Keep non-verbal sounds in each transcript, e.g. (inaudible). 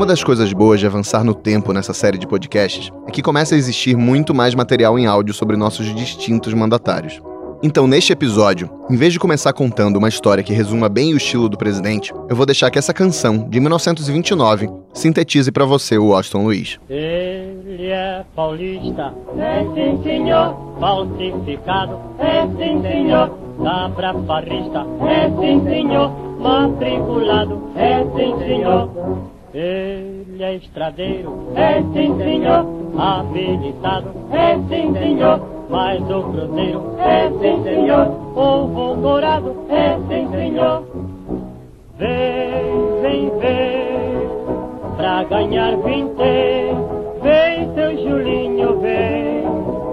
Uma das coisas boas de avançar no tempo nessa série de podcasts é que começa a existir muito mais material em áudio sobre nossos distintos mandatários. Então, neste episódio, em vez de começar contando uma história que resuma bem o estilo do presidente, eu vou deixar que essa canção, de 1929, sintetize para você o Washington Luiz. Ele é paulista, é sim senhor, falsificado, é sim senhor, farrista, é sim senhor, matriculado, é sim senhor. Ele é estradeiro, é sim senhor, habilitado, é sim senhor, mas o cruzeiro é sim senhor, o voltorado é sim senhor. Vem, vem, vem, pra ganhar vinte, vem seu Julinho, vem,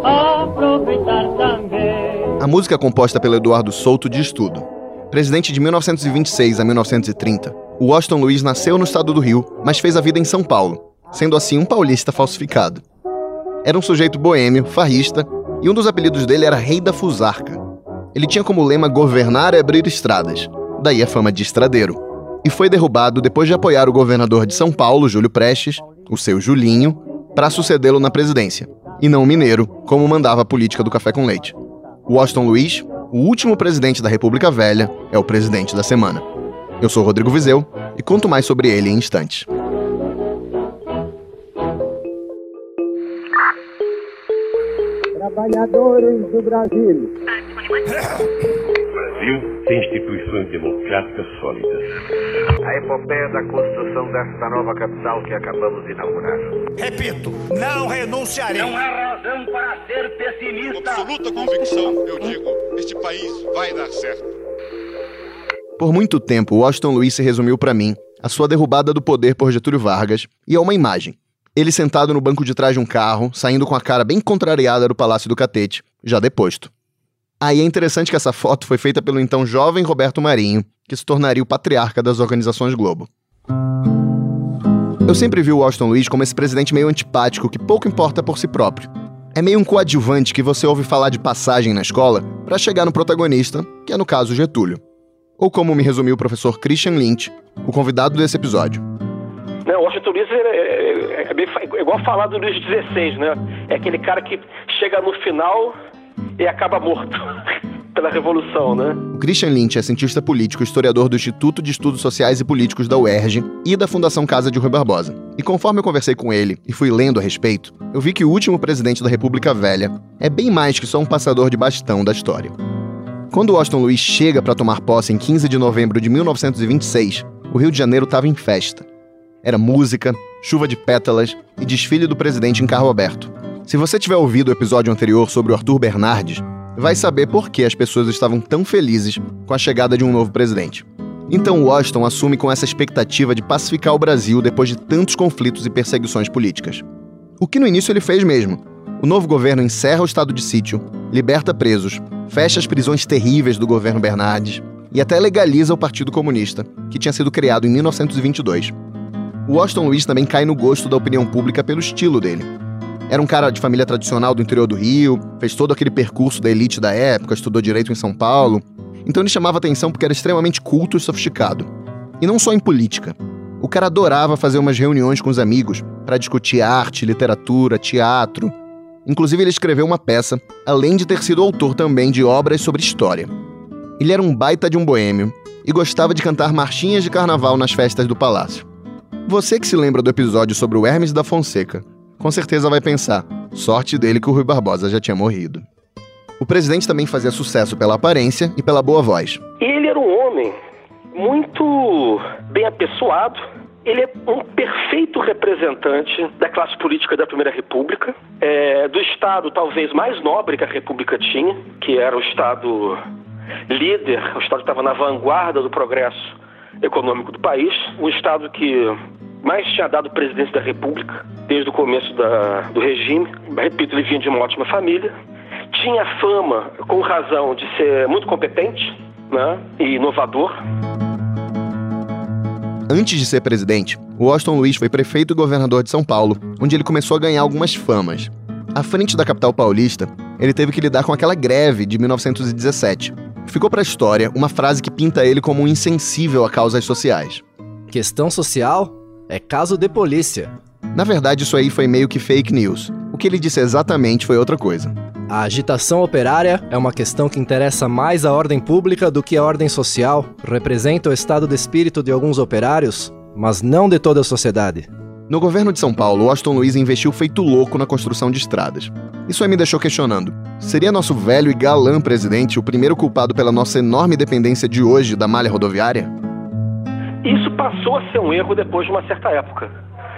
aproveitar também. A música composta pelo Eduardo Souto diz tudo. Presidente de 1926 a 1930, o Washington Luiz nasceu no estado do Rio, mas fez a vida em São Paulo, sendo assim um paulista falsificado. Era um sujeito boêmio, farrista, e um dos apelidos dele era Rei da Fusarca. Ele tinha como lema governar e abrir estradas, daí a fama de estradeiro. E foi derrubado depois de apoiar o governador de São Paulo, Júlio Prestes, o seu Julinho, para sucedê-lo na presidência, e não mineiro, como mandava a política do café com leite. Washington Luiz, o último presidente da República Velha, é o presidente da semana. Eu sou Rodrigo Vizeu e conto mais sobre ele em instantes. Trabalhadores do Brasil. O Brasil tem instituições democráticas sólidas. A epopeia da construção desta nova capital que acabamos de inaugurar. Repito, não renunciarei. Não há razão para ser pessimista. Com absoluta convicção, eu digo, este país vai dar certo. Por muito tempo, Washington Luiz se resumiu para mim a sua derrubada do poder por Getúlio Vargas e a uma imagem. Ele sentado no banco de trás de um carro, saindo com a cara bem contrariada do Palácio do Catete, já deposto. Aí é interessante que essa foto foi feita pelo então jovem Roberto Marinho, que se tornaria o patriarca das organizações Globo. Eu sempre vi o Washington Luiz como esse presidente meio antipático que pouco importa por si próprio. É meio um coadjuvante que você ouve falar de passagem na escola para chegar no protagonista, que é no caso Getúlio ou como me resumiu o professor Christian Lynch, o convidado desse episódio. Não, Washington Luiz é, é, é, é igual falar do Luiz XVI, né? É aquele cara que chega no final e acaba morto (laughs) pela Revolução, né? O Christian Lynch é cientista político, historiador do Instituto de Estudos Sociais e Políticos da UERJ e da Fundação Casa de Rui Barbosa. E conforme eu conversei com ele e fui lendo a respeito, eu vi que o último presidente da República Velha é bem mais que só um passador de bastão da história. Quando Washington Luiz chega para tomar posse em 15 de novembro de 1926, o Rio de Janeiro estava em festa. Era música, chuva de pétalas e desfile do presidente em carro aberto. Se você tiver ouvido o episódio anterior sobre o Arthur Bernardes, vai saber por que as pessoas estavam tão felizes com a chegada de um novo presidente. Então Washington assume com essa expectativa de pacificar o Brasil depois de tantos conflitos e perseguições políticas. O que no início ele fez mesmo. O novo governo encerra o estado de sítio, liberta presos, fecha as prisões terríveis do governo Bernardes e até legaliza o Partido Comunista, que tinha sido criado em 1922. Washington Luiz também cai no gosto da opinião pública pelo estilo dele. Era um cara de família tradicional do interior do Rio, fez todo aquele percurso da elite da época, estudou direito em São Paulo. Então ele chamava atenção porque era extremamente culto e sofisticado. E não só em política. O cara adorava fazer umas reuniões com os amigos para discutir arte, literatura, teatro, Inclusive, ele escreveu uma peça, além de ter sido autor também de obras sobre história. Ele era um baita de um boêmio e gostava de cantar marchinhas de carnaval nas festas do palácio. Você que se lembra do episódio sobre o Hermes da Fonseca, com certeza vai pensar: sorte dele que o Rui Barbosa já tinha morrido. O presidente também fazia sucesso pela aparência e pela boa voz. Ele era um homem muito bem apessoado, ele é um perfeito representante da classe política da Primeira República, é, do Estado talvez mais nobre que a República tinha, que era o Estado líder, o Estado que estava na vanguarda do progresso econômico do país, um Estado que mais tinha dado presidência da República desde o começo da, do regime. Repito, ele vinha de uma ótima família, tinha fama, com razão, de ser muito competente né, e inovador. Antes de ser presidente, Washington Luiz foi prefeito e governador de São Paulo, onde ele começou a ganhar algumas famas. À frente da capital paulista, ele teve que lidar com aquela greve de 1917. Ficou para a história uma frase que pinta ele como um insensível a causas sociais. Questão social? É caso de polícia. Na verdade, isso aí foi meio que fake news. O que ele disse exatamente foi outra coisa. A agitação operária é uma questão que interessa mais à ordem pública do que à ordem social, representa o estado de espírito de alguns operários, mas não de toda a sociedade. No governo de São Paulo, Washington Luiz investiu feito louco na construção de estradas. Isso aí me deixou questionando: seria nosso velho e galã presidente o primeiro culpado pela nossa enorme dependência de hoje da malha rodoviária? Isso passou a ser um erro depois de uma certa época.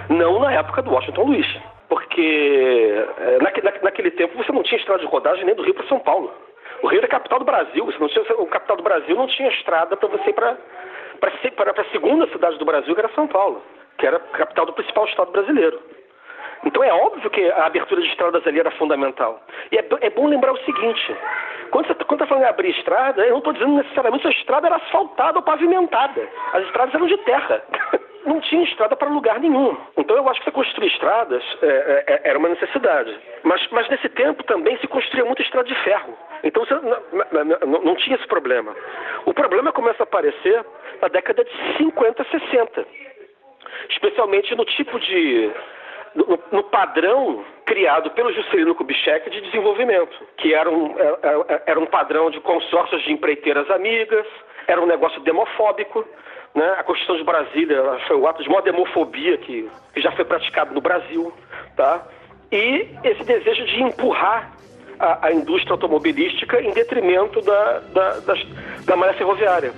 Não na época do Washington Luiz. Porque é, naquele tempo você não tinha estrada de rodagem nem do Rio para São Paulo. O Rio era a capital do Brasil. Você não tinha, o capital do Brasil não tinha estrada para você ir para a segunda cidade do Brasil, que era São Paulo que era a capital do principal estado brasileiro. Então é óbvio que a abertura de estradas ali era fundamental. E é, é bom lembrar o seguinte: quando você está falando em abrir estrada, eu não estou dizendo necessariamente que a estrada era asfaltada ou pavimentada. As estradas eram de terra. (laughs) Não tinha estrada para lugar nenhum. Então eu acho que você construir estradas é, é, é, era uma necessidade. Mas, mas nesse tempo também se construía muita estrada de ferro. Então você não, não, tinha esse problema. O problema começa a aparecer na década de 50, 60 especialmente no tipo de. no, no padrão criado pelo Juscelino Kubitschek de desenvolvimento, que era um, é, é, era um padrão de consórcios de empreiteiras amigas, era um negócio demofóbico. Né? A Constituição de Brasília foi o ato de maior demofobia que, que já foi praticado no Brasil. Tá? E esse desejo de empurrar a, a indústria automobilística em detrimento da, da, das, da malha ferroviária.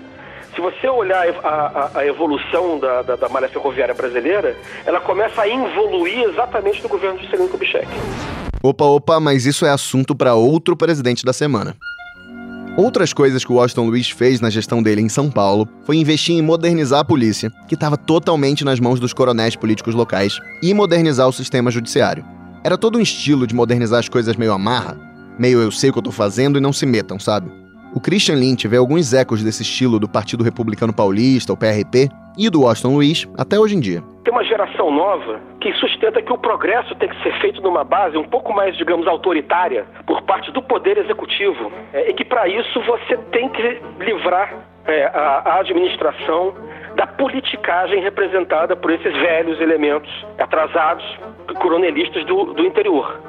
Se você olhar a, a, a evolução da, da, da, malha ferroviária brasileira, ela começa a evoluir exatamente no governo de Juscelino Kubitschek. Opa, opa, mas isso é assunto para outro presidente da semana. Outras coisas que o Washington Luiz fez na gestão dele em São Paulo foi investir em modernizar a polícia, que estava totalmente nas mãos dos coronéis políticos locais, e modernizar o sistema judiciário. Era todo um estilo de modernizar as coisas meio amarra, meio eu sei o que eu tô fazendo e não se metam, sabe? O Christian Lynch vê alguns ecos desse estilo do Partido Republicano Paulista, o PRP, e do Washington Luiz até hoje em dia. Tem uma geração nova que sustenta que o progresso tem que ser feito numa base um pouco mais, digamos, autoritária por parte do Poder Executivo. É, e que para isso você tem que livrar é, a, a administração da politicagem representada por esses velhos elementos atrasados, coronelistas do, do interior.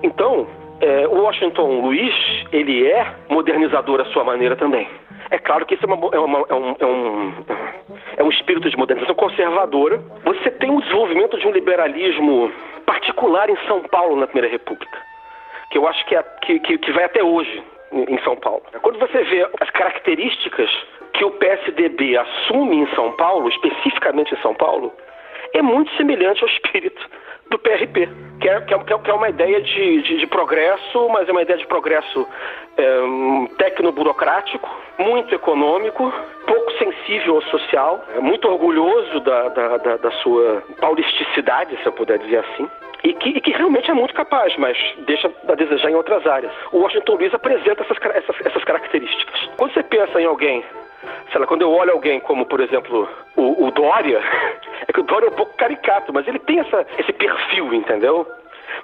Então, é, o Washington Luiz, ele é modernizador à sua maneira também. É claro que isso é, uma, é, uma, é, um, é, um, é um espírito de modernização conservadora. Você tem o desenvolvimento de um liberalismo particular em São Paulo na Primeira República, que eu acho que, é, que, que, que vai até hoje em São Paulo. Quando você vê as características que o PSDB assume em São Paulo, especificamente em São Paulo, é muito semelhante ao espírito do PRP, que é, que é, que é uma ideia de, de, de, progresso, mas é uma ideia de progresso é, tecno-burocrático, muito econômico, pouco sensível ao social, é muito orgulhoso da, da, da, da sua paulisticidade, se eu puder dizer assim. E que, e que, realmente é muito capaz, mas deixa a desejar em outras áreas. O Washington Luiz apresenta essas, essas, essas características. Quando você pensa em alguém sei lá, quando eu olho alguém como, por exemplo, o, o Dória, (laughs) é que o Dória é um pouco caricato, mas ele tem essa, esse perfil, entendeu?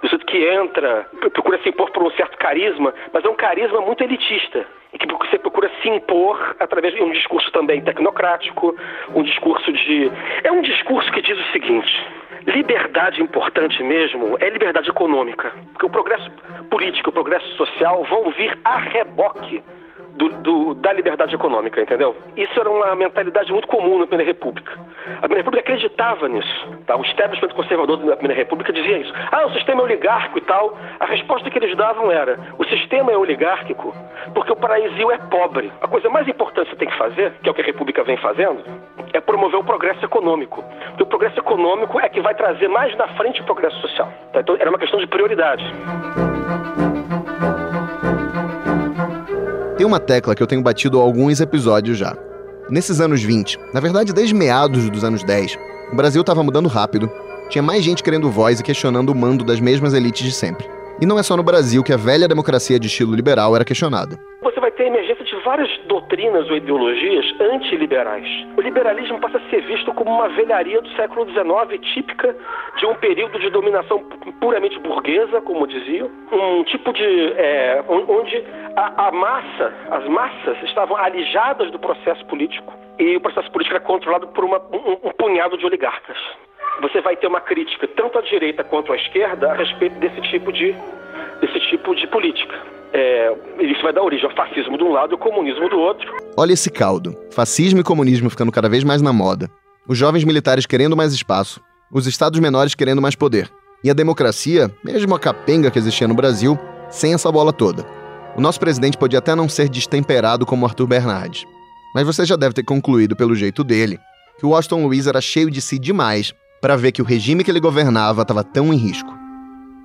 Do sujeito que entra, procura se impor por um certo carisma, mas é um carisma muito elitista. E que você procura se impor através de um discurso também tecnocrático, um discurso de. É um discurso que diz o seguinte: liberdade importante mesmo é liberdade econômica. Porque o progresso político, o progresso social vão vir a reboque do, do, da liberdade econômica, entendeu? Isso era uma mentalidade muito comum na Primeira República. A Primeira República acreditava nisso. Tá? O establishment conservador da Primeira República dizia isso. Ah, o sistema é oligárquico e tal. A resposta que eles davam era: o sistema é oligárquico porque o paraíso é pobre. A coisa mais importante que você tem que fazer, que é o que a República vem fazendo, é promover o progresso econômico. Porque o progresso econômico é que vai trazer mais na frente o progresso social. Tá? Então era uma questão de prioridade. Uma tecla que eu tenho batido alguns episódios já. Nesses anos 20, na verdade desde meados dos anos 10, o Brasil estava mudando rápido, tinha mais gente querendo voz e questionando o mando das mesmas elites de sempre. E não é só no Brasil que a velha democracia de estilo liberal era questionada. Você vai ter emergência várias doutrinas ou ideologias antiliberais. O liberalismo passa a ser visto como uma velharia do século XIX, típica de um período de dominação puramente burguesa, como diziam, um tipo de. É, onde a, a massa, as massas, estavam alijadas do processo político e o processo político era controlado por uma, um, um punhado de oligarcas. você vai ter uma crítica tanto à direita quanto à esquerda a respeito desse tipo de, desse tipo de política. É, isso vai dar origem ao fascismo de um lado e ao comunismo do outro. Olha esse caldo. Fascismo e comunismo ficando cada vez mais na moda. Os jovens militares querendo mais espaço. Os estados menores querendo mais poder. E a democracia, mesmo a capenga que existia no Brasil, sem essa bola toda. O nosso presidente podia até não ser destemperado como Arthur Bernardes. Mas você já deve ter concluído pelo jeito dele que o Washington Luiz era cheio de si demais para ver que o regime que ele governava estava tão em risco.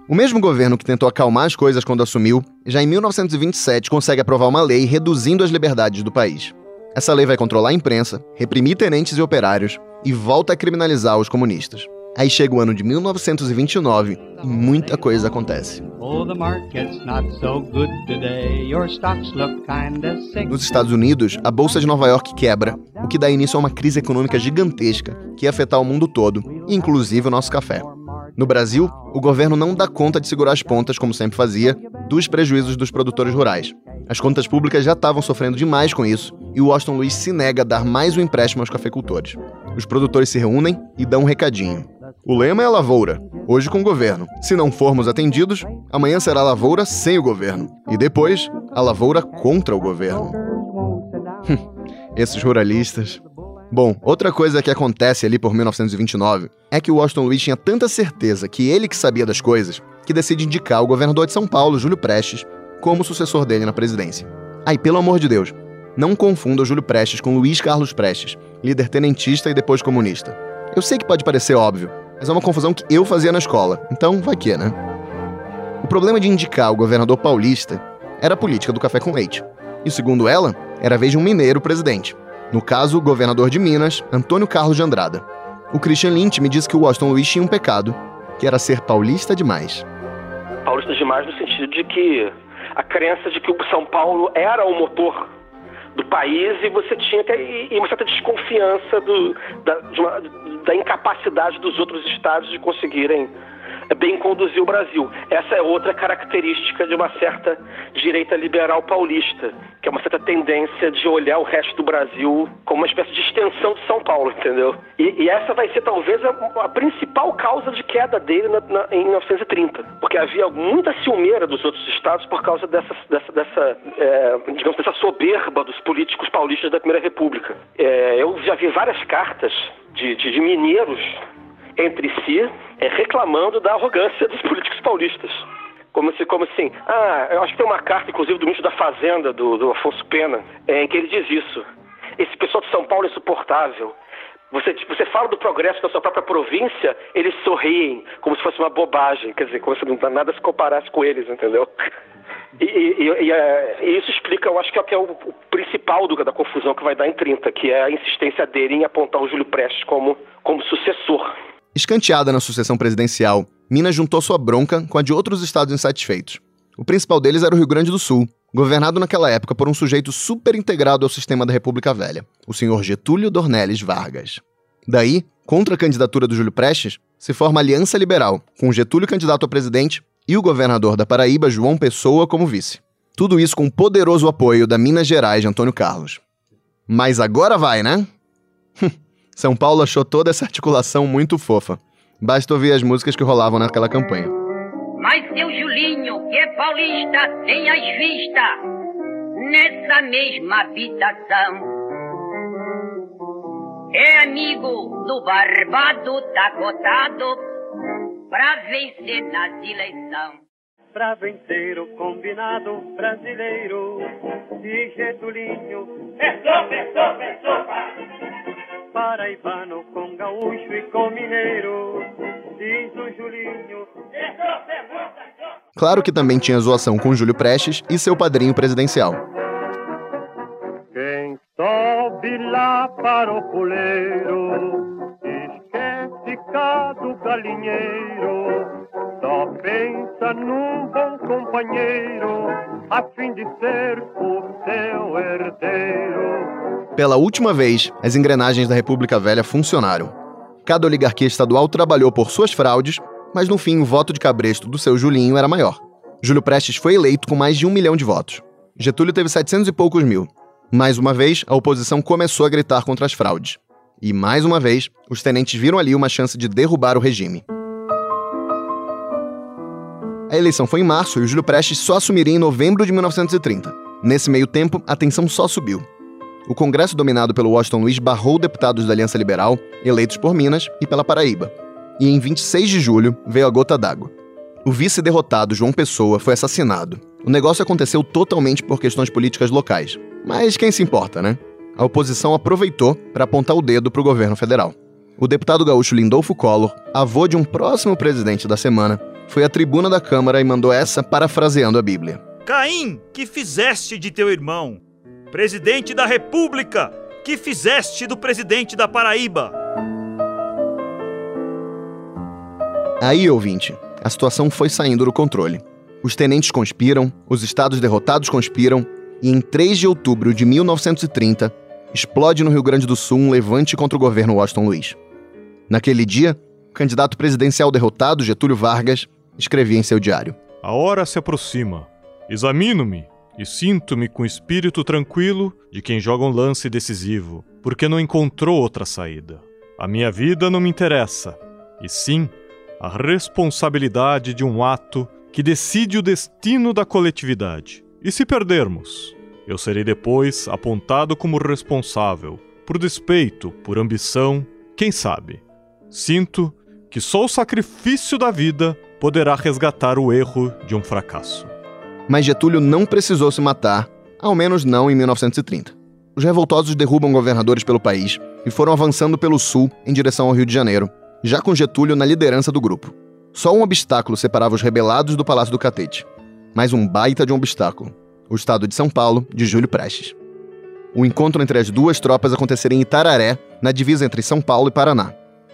O mesmo governo que tentou acalmar as coisas quando assumiu, já em 1927 consegue aprovar uma lei reduzindo as liberdades do país. Essa lei vai controlar a imprensa, reprimir tenentes e operários e volta a criminalizar os comunistas. Aí chega o ano de 1929 e muita coisa acontece. Nos Estados Unidos, a Bolsa de Nova York quebra, o que dá início a uma crise econômica gigantesca que ia afetar o mundo todo, inclusive o nosso café. No Brasil, o governo não dá conta de segurar as pontas, como sempre fazia, dos prejuízos dos produtores rurais. As contas públicas já estavam sofrendo demais com isso, e o Washington Luiz se nega a dar mais um empréstimo aos cafeicultores. Os produtores se reúnem e dão um recadinho. O lema é a lavoura, hoje com o governo. Se não formos atendidos, amanhã será a lavoura sem o governo. E depois, a lavoura contra o governo. (laughs) Esses ruralistas. Bom, outra coisa que acontece ali por 1929 é que o Washington Luiz tinha tanta certeza que ele que sabia das coisas que decide indicar o governador de São Paulo, Júlio Prestes, como sucessor dele na presidência. Aí, pelo amor de Deus, não confunda o Júlio Prestes com Luiz Carlos Prestes, líder tenentista e depois comunista. Eu sei que pode parecer óbvio, mas é uma confusão que eu fazia na escola, então vai que, né? O problema de indicar o governador paulista era a política do café com leite. E segundo ela, era a vez de um mineiro presidente. No caso, o governador de Minas, Antônio Carlos de Andrada. O Christian Lynch me disse que o Washington Luiz tinha um pecado, que era ser paulista demais. Paulista demais no sentido de que a crença de que o São Paulo era o motor do país e você tinha que, e uma certa desconfiança do, da, de uma, da incapacidade dos outros estados de conseguirem bem conduzir o Brasil. Essa é outra característica de uma certa direita liberal paulista, que é uma certa tendência de olhar o resto do Brasil como uma espécie de extensão de São Paulo, entendeu? E, e essa vai ser talvez a, a, principal causa de queda dele na, na, em 1930, porque havia muita ciumeira dos outros estados por causa dessa, dessa, dessa é, digamos, dessa soberba dos políticos paulistas da Primeira República. É, eu já vi várias cartas de, de, de mineiros entre si, é, reclamando da arrogância dos políticos paulistas. Como, se, como assim, ah, eu acho que tem uma carta, inclusive, do ministro da Fazenda, do, do Afonso Pena, é, em que ele diz isso. Esse pessoal de São Paulo é insuportável. Você, você fala do progresso da sua própria província, eles sorriem, como se fosse uma bobagem. Quer dizer, como se não nada se comparasse com eles, entendeu? E, e, e, e, isso explica, eu acho que é, que é o, o, principal do, da confusão que vai dar em 30, que é a insistência dele em apontar o Júlio Prestes como, como sucessor. Escanteada na sucessão presidencial, Minas juntou sua bronca com a de outros estados insatisfeitos. O principal deles era o Rio Grande do Sul, governado naquela época por um sujeito super integrado ao sistema da República Velha, o senhor Getúlio Dornelles Vargas. Daí, contra a candidatura do Júlio Prestes, se forma a Aliança Liberal, com Getúlio candidato a presidente e o governador da Paraíba, João Pessoa, como vice. Tudo isso com o poderoso apoio da Minas Gerais Antônio Carlos. Mas agora vai, né? (laughs) São Paulo achou toda essa articulação muito fofa. Basta ouvir as músicas que rolavam naquela campanha. Mas seu Julinho, que é paulista, tem as vistas nessa mesma habitação. É amigo do barbado, tá cotado pra vencer nas eleições. Pra vencer o combinado brasileiro de Getulinho. É sopa, é sopa, é sopa! Paraibano com gaúcho e com mineiro, diz o Julinho. Claro que também tinha zoação com Júlio Prestes e seu padrinho presidencial. Quem sobe lá para o puleiro, galinheiro, só pensa num bom companheiro, a fim de ser o seu herdeiro. Pela última vez, as engrenagens da República Velha funcionaram. Cada oligarquia estadual trabalhou por suas fraudes, mas no fim o voto de cabresto do seu Julinho era maior. Júlio Prestes foi eleito com mais de um milhão de votos. Getúlio teve 700 e poucos mil. Mais uma vez, a oposição começou a gritar contra as fraudes. E, mais uma vez, os tenentes viram ali uma chance de derrubar o regime. A eleição foi em março e o Júlio Prestes só assumiria em novembro de 1930. Nesse meio tempo, a tensão só subiu. O Congresso dominado pelo Washington Luiz barrou deputados da Aliança Liberal, eleitos por Minas e pela Paraíba. E em 26 de julho veio a gota d'água. O vice-derrotado João Pessoa foi assassinado. O negócio aconteceu totalmente por questões políticas locais. Mas quem se importa, né? A oposição aproveitou para apontar o dedo para o governo federal. O deputado gaúcho Lindolfo Collor, avô de um próximo presidente da semana, foi à tribuna da Câmara e mandou essa parafraseando a Bíblia. Caim, que fizeste de teu irmão? Presidente da República, que fizeste do presidente da Paraíba? Aí, ouvinte, a situação foi saindo do controle. Os tenentes conspiram, os estados derrotados conspiram, e em 3 de outubro de 1930, explode no Rio Grande do Sul um levante contra o governo Washington Luiz. Naquele dia, o candidato presidencial derrotado, Getúlio Vargas, escrevia em seu diário: A hora se aproxima. Examino-me e sinto-me com espírito tranquilo de quem joga um lance decisivo, porque não encontrou outra saída. A minha vida não me interessa, e sim a responsabilidade de um ato que decide o destino da coletividade. E se perdermos, eu serei depois apontado como responsável, por despeito, por ambição, quem sabe. Sinto que só o sacrifício da vida poderá resgatar o erro de um fracasso. Mas Getúlio não precisou se matar, ao menos não em 1930. Os revoltosos derrubam governadores pelo país e foram avançando pelo sul em direção ao Rio de Janeiro, já com Getúlio na liderança do grupo. Só um obstáculo separava os rebelados do Palácio do Catete. Mais um baita de um obstáculo: o estado de São Paulo, de Júlio Prestes. O encontro entre as duas tropas aconteceria em Itararé, na divisa entre São Paulo e Paraná.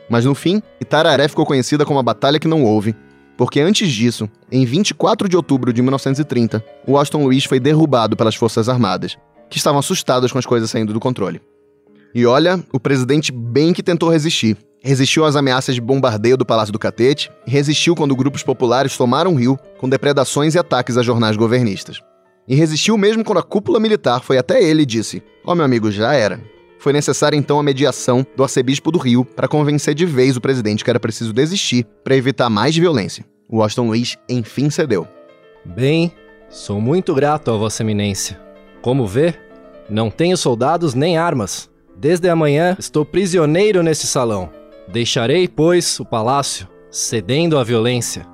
Mas no fim, Itararé ficou conhecida como a Batalha que Não Houve, porque antes disso, em 24 de outubro de 1930, Washington Luiz foi derrubado pelas Forças Armadas, que estavam assustadas com as coisas saindo do controle. E olha, o presidente bem que tentou resistir, Resistiu às ameaças de bombardeio do Palácio do Catete e resistiu quando grupos populares tomaram o Rio com depredações e ataques a jornais governistas. E resistiu mesmo quando a cúpula militar foi até ele e disse: Ó, oh, meu amigo, já era. Foi necessária então a mediação do arcebispo do Rio para convencer de vez o presidente que era preciso desistir para evitar mais violência. Washington Luiz enfim cedeu. Bem, sou muito grato a Vossa Eminência. Como vê, não tenho soldados nem armas. Desde amanhã estou prisioneiro nesse salão. Deixarei, pois, o palácio, cedendo à violência.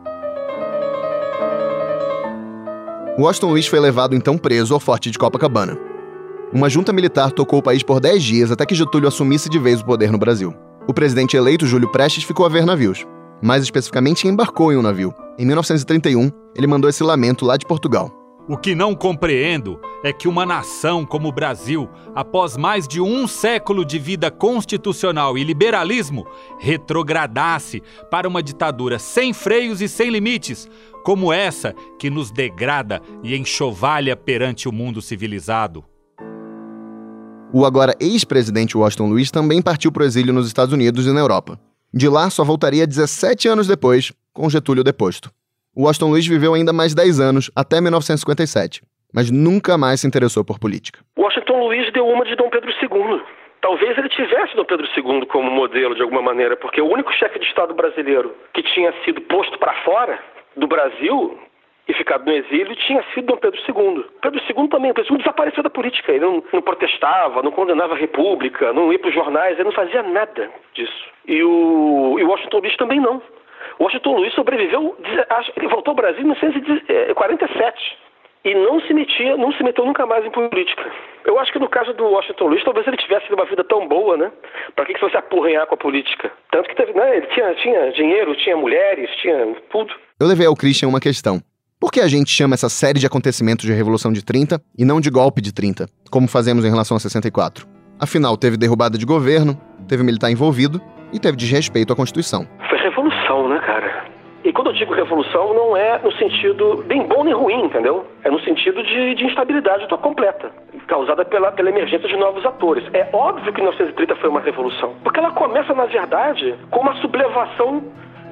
Washington Luiz foi levado então preso ao forte de Copacabana. Uma junta militar tocou o país por 10 dias até que Getúlio assumisse de vez o poder no Brasil. O presidente eleito, Júlio Prestes, ficou a ver navios. Mais especificamente, embarcou em um navio. Em 1931, ele mandou esse lamento lá de Portugal. O que não compreendo é que uma nação como o Brasil, após mais de um século de vida constitucional e liberalismo, retrogradasse para uma ditadura sem freios e sem limites, como essa que nos degrada e enxovalha perante o mundo civilizado. O agora ex-presidente Washington Luiz também partiu para o exílio nos Estados Unidos e na Europa. De lá, só voltaria 17 anos depois, com Getúlio deposto. Washington Luiz viveu ainda mais 10 anos, até 1957, mas nunca mais se interessou por política. Washington Luiz deu uma de Dom Pedro II. Talvez ele tivesse Dom Pedro II como modelo de alguma maneira, porque o único chefe de Estado brasileiro que tinha sido posto para fora do Brasil e ficado no exílio tinha sido Dom Pedro II. Pedro II também, Pedro II desapareceu da política. Ele não, não protestava, não condenava a República, não ia para os jornais, ele não fazia nada disso. E o, e o Washington Luiz também não. Washington Luiz sobreviveu, ele voltou ao Brasil em 1947 e não se metia, não se meteu nunca mais em política. Eu acho que no caso do Washington Luiz, talvez ele tivesse uma vida tão boa, né? Para que, que você apurrenhar com a política? Tanto que teve, né? Ele tinha, tinha dinheiro, tinha mulheres, tinha tudo. Eu levei ao Christian uma questão. Por que a gente chama essa série de acontecimentos de Revolução de 30 e não de golpe de 30, como fazemos em relação a 64? Afinal, teve derrubada de governo, teve militar envolvido e teve desrespeito à Constituição. Quando eu digo revolução, não é no sentido nem bom nem ruim, entendeu? É no sentido de, de instabilidade completa, causada pela, pela emergência de novos atores. É óbvio que 1930 foi uma revolução, porque ela começa, na verdade, com uma sublevação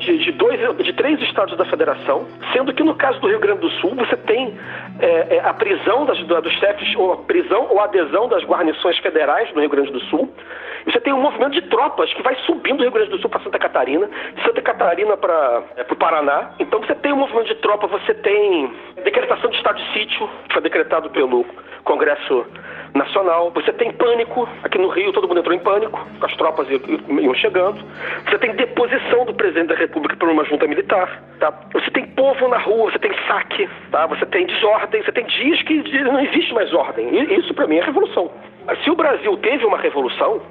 de, de, dois, de três estados da federação, sendo que no caso do Rio Grande do Sul você tem é, é, a prisão das, dos chefes, ou a prisão ou a adesão das guarnições federais no Rio Grande do Sul. E você tem um movimento de tropas que vai subindo do Rio Grande do Sul para Santa Catarina, de Santa Catarina para é, o Paraná. Então você tem um movimento de tropa, você tem decretação de estado de sítio, que foi decretado pelo Congresso nacional. Você tem pânico, aqui no Rio todo mundo entrou em pânico, as tropas iam chegando. Você tem deposição do presidente da República por uma junta militar. Tá? Você tem povo na rua, você tem saque, tá? você tem desordem, você tem dias que não existe mais ordem. E isso para mim é revolução. Se o Brasil teve uma revolução,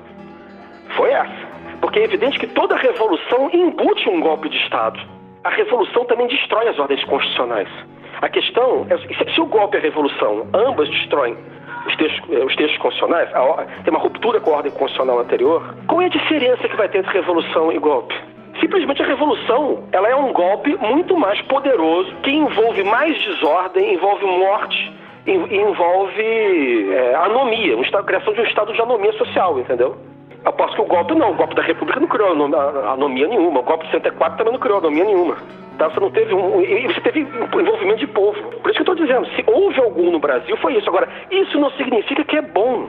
foi essa. Porque é evidente que toda revolução embute um golpe de Estado. A revolução também destrói as ordens constitucionais. A questão é se o golpe e a revolução ambas destroem os textos, eh, os textos constitucionais, tem uma ruptura com a ordem constitucional anterior, qual é a diferença que vai ter entre revolução e golpe? Simplesmente a revolução, ela é um golpe muito mais poderoso, que envolve mais desordem, envolve morte, envolve é, anomia, a criação de um estado de anomia social, entendeu? Aposto que o golpe não, o golpe da República não criou anomia nenhuma, o golpe de 64 também não criou anomia nenhuma. Tá? Você não teve um, você teve envolvimento de povo. Por isso que eu estou dizendo, se houve algum no Brasil, foi isso. Agora, isso não significa que é bom.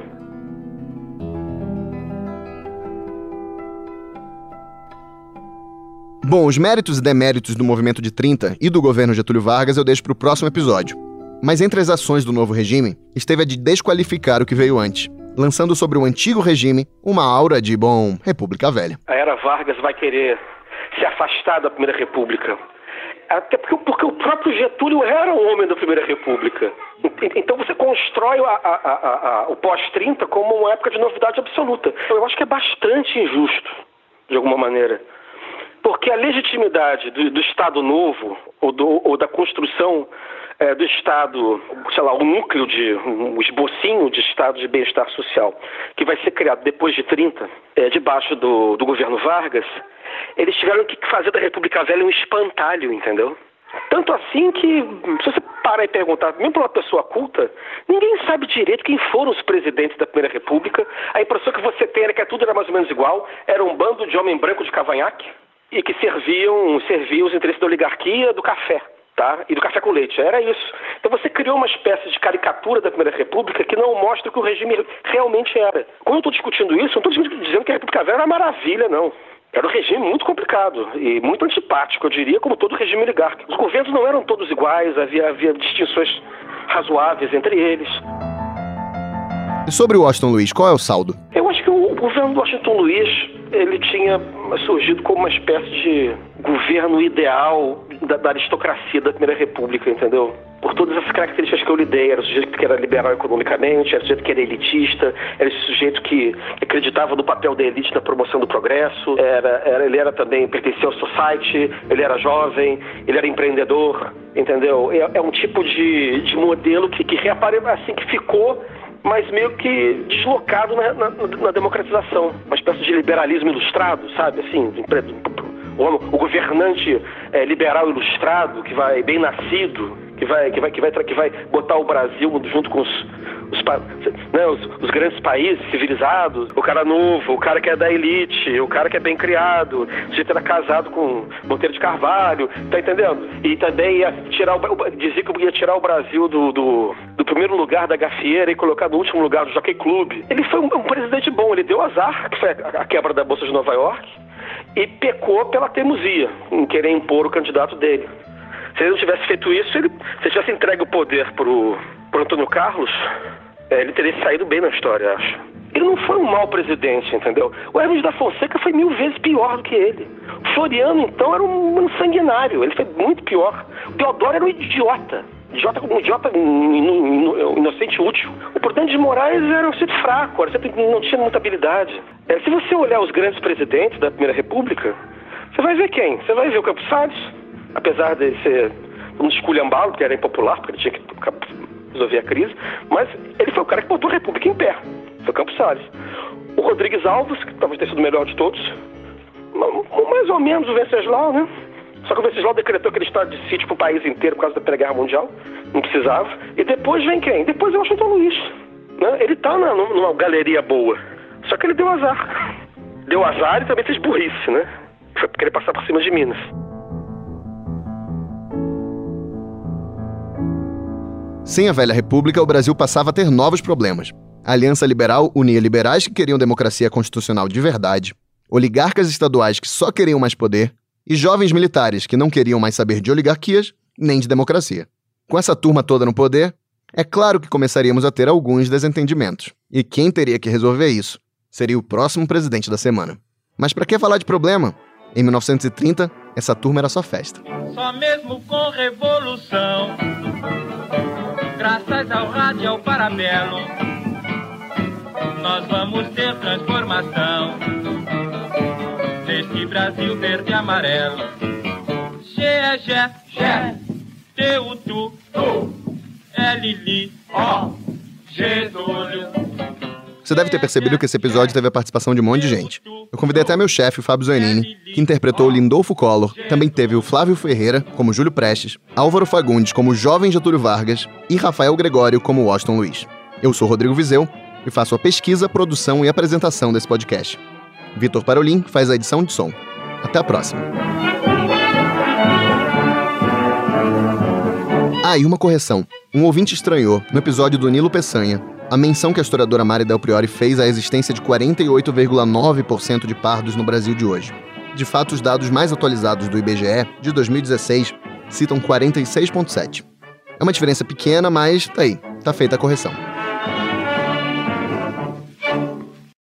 Bom, os méritos e deméritos do movimento de 30 e do governo Getúlio Vargas eu deixo para o próximo episódio. Mas entre as ações do novo regime, esteve a de desqualificar o que veio antes lançando sobre o antigo regime uma aura de, bom, República Velha. A era Vargas vai querer se afastar da Primeira República. Até porque, porque o próprio Getúlio era um homem da Primeira República. Então você constrói a, a, a, o pós-30 como uma época de novidade absoluta. Eu acho que é bastante injusto, de alguma maneira. Porque a legitimidade do, do Estado Novo, ou, do, ou da construção é, do Estado, sei lá, o núcleo de, um esbocinho de Estado de bem-estar social, que vai ser criado depois de 30, é, debaixo do, do governo Vargas, eles tiveram que fazer da República Velha um espantalho, entendeu? Tanto assim que, se você parar e perguntar, mesmo para uma pessoa culta, ninguém sabe direito quem foram os presidentes da Primeira República. A impressão que você tem era que tudo era mais ou menos igual, era um bando de homem branco de cavanhaque e que serviam, serviam os interesses da oligarquia do café tá? e do café com leite. Era isso. Então você criou uma espécie de caricatura da Primeira República que não mostra o que o regime realmente era. Quando eu estou discutindo isso, não estou dizendo que a República Velha era uma maravilha, não. Era um regime muito complicado e muito antipático, eu diria, como todo regime oligárquico. Os governos não eram todos iguais, havia, havia distinções razoáveis entre eles. E sobre o Washington Luiz, qual é o saldo? Eu acho que o governo do Washington Luiz ele tinha surgido como uma espécie de governo ideal da, da, aristocracia da Primeira República, entendeu? Por todas as características que eu lhe dei, era o sujeito que era liberal economicamente, era o sujeito que era elitista, era esse sujeito que acreditava no papel da elite na promoção do progresso, era, era, ele era também, pertencia ao society, ele era jovem, ele era empreendedor, entendeu? É, é um tipo de, de modelo que, que assim, que ficou mas meio que deslocado na, na, na, democratização. Uma espécie de liberalismo ilustrado, sabe? Assim, o, governante é, liberal ilustrado, que vai bem nascido, que vai, que vai, que vai, que vai botar o Brasil junto com os, os, né, os, os, grandes países civilizados, o cara novo, o cara que é da elite, o cara que é bem criado, sujeito era casado com Monteiro de Carvalho, tá entendendo? E também ia tirar o, dizia que ia tirar o Brasil do, do, do, primeiro lugar da gafieira e colocar no último lugar do Jockey Club. Ele foi um, um presidente bom, ele deu azar, que foi a, a quebra da Bolsa de Nova York, e pecou pela teimosia em querer impor o candidato dele. Se ele não tivesse feito isso, ele, se ele tivesse entregue o poder pro, pro Antônio Carlos, é, ele teria saído bem na história, acho. Ele não foi um mau presidente, entendeu? O Hermes da Fonseca foi mil vezes pior do que ele. O Floriano, então, era um, um sanguinário. Ele foi muito pior. O Teodoro era um idiota. Idiota como um idiota inocente útil. O Prudente de Moraes era um sujeito fraco, era sempre, não tinha muita habilidade. É, se você olhar os grandes presidentes da Primeira República, você vai ver quem? Você vai ver o Campos Salles, apesar de ser um esculhambalo, porque era impopular, porque ele tinha que resolver a crise, mas ele foi o cara que botou a República em pé. Foi Campos Salles. O Rodrigues Alves, que talvez tenha sido o melhor de todos, mais ou menos o Venceslau, né? Só que o Venceslau decretou aquele estado de sítio para o país inteiro por causa da Primeira Guerra Mundial. Não precisava. E depois vem quem? Depois é o Washington Luiz. Né? Ele está numa galeria boa. Só que ele deu azar. Deu azar e também fez burrice, né? foi querer passar por cima de Minas. Sem a velha república, o Brasil passava a ter novos problemas. A Aliança Liberal unia liberais que queriam democracia constitucional de verdade, oligarcas estaduais que só queriam mais poder e jovens militares que não queriam mais saber de oligarquias nem de democracia. Com essa turma toda no poder, é claro que começaríamos a ter alguns desentendimentos. E quem teria que resolver isso seria o próximo presidente da semana. Mas para que falar de problema? Em 1930, essa turma era só festa. Só mesmo com revolução, graças ao rádio e ao parabelo, nós vamos ter transformação Brasil verde e amarelo. G é Gé, Gé, T U Tu, Tu, L Li, O, Getúlio. Você deve ter percebido que esse episódio teve a participação de um monte de gente. Eu convidei até meu chefe, Fábio Zanini, que interpretou Lindolfo Collor. Também teve o Flávio Ferreira, como Júlio Prestes, Álvaro Fagundes, como Jovem Getúlio Vargas e Rafael Gregório, como Washington Luiz. Eu sou Rodrigo Vizeu e faço a pesquisa, produção e apresentação desse podcast. Vitor Parolin faz a edição de som. Até a próxima. Ah, e uma correção. Um ouvinte estranhou, no episódio do Nilo Peçanha, a menção que a historiadora Mari Del Priori fez à existência de 48,9% de pardos no Brasil de hoje. De fato, os dados mais atualizados do IBGE, de 2016, citam 46,7%. É uma diferença pequena, mas tá aí, tá feita a correção.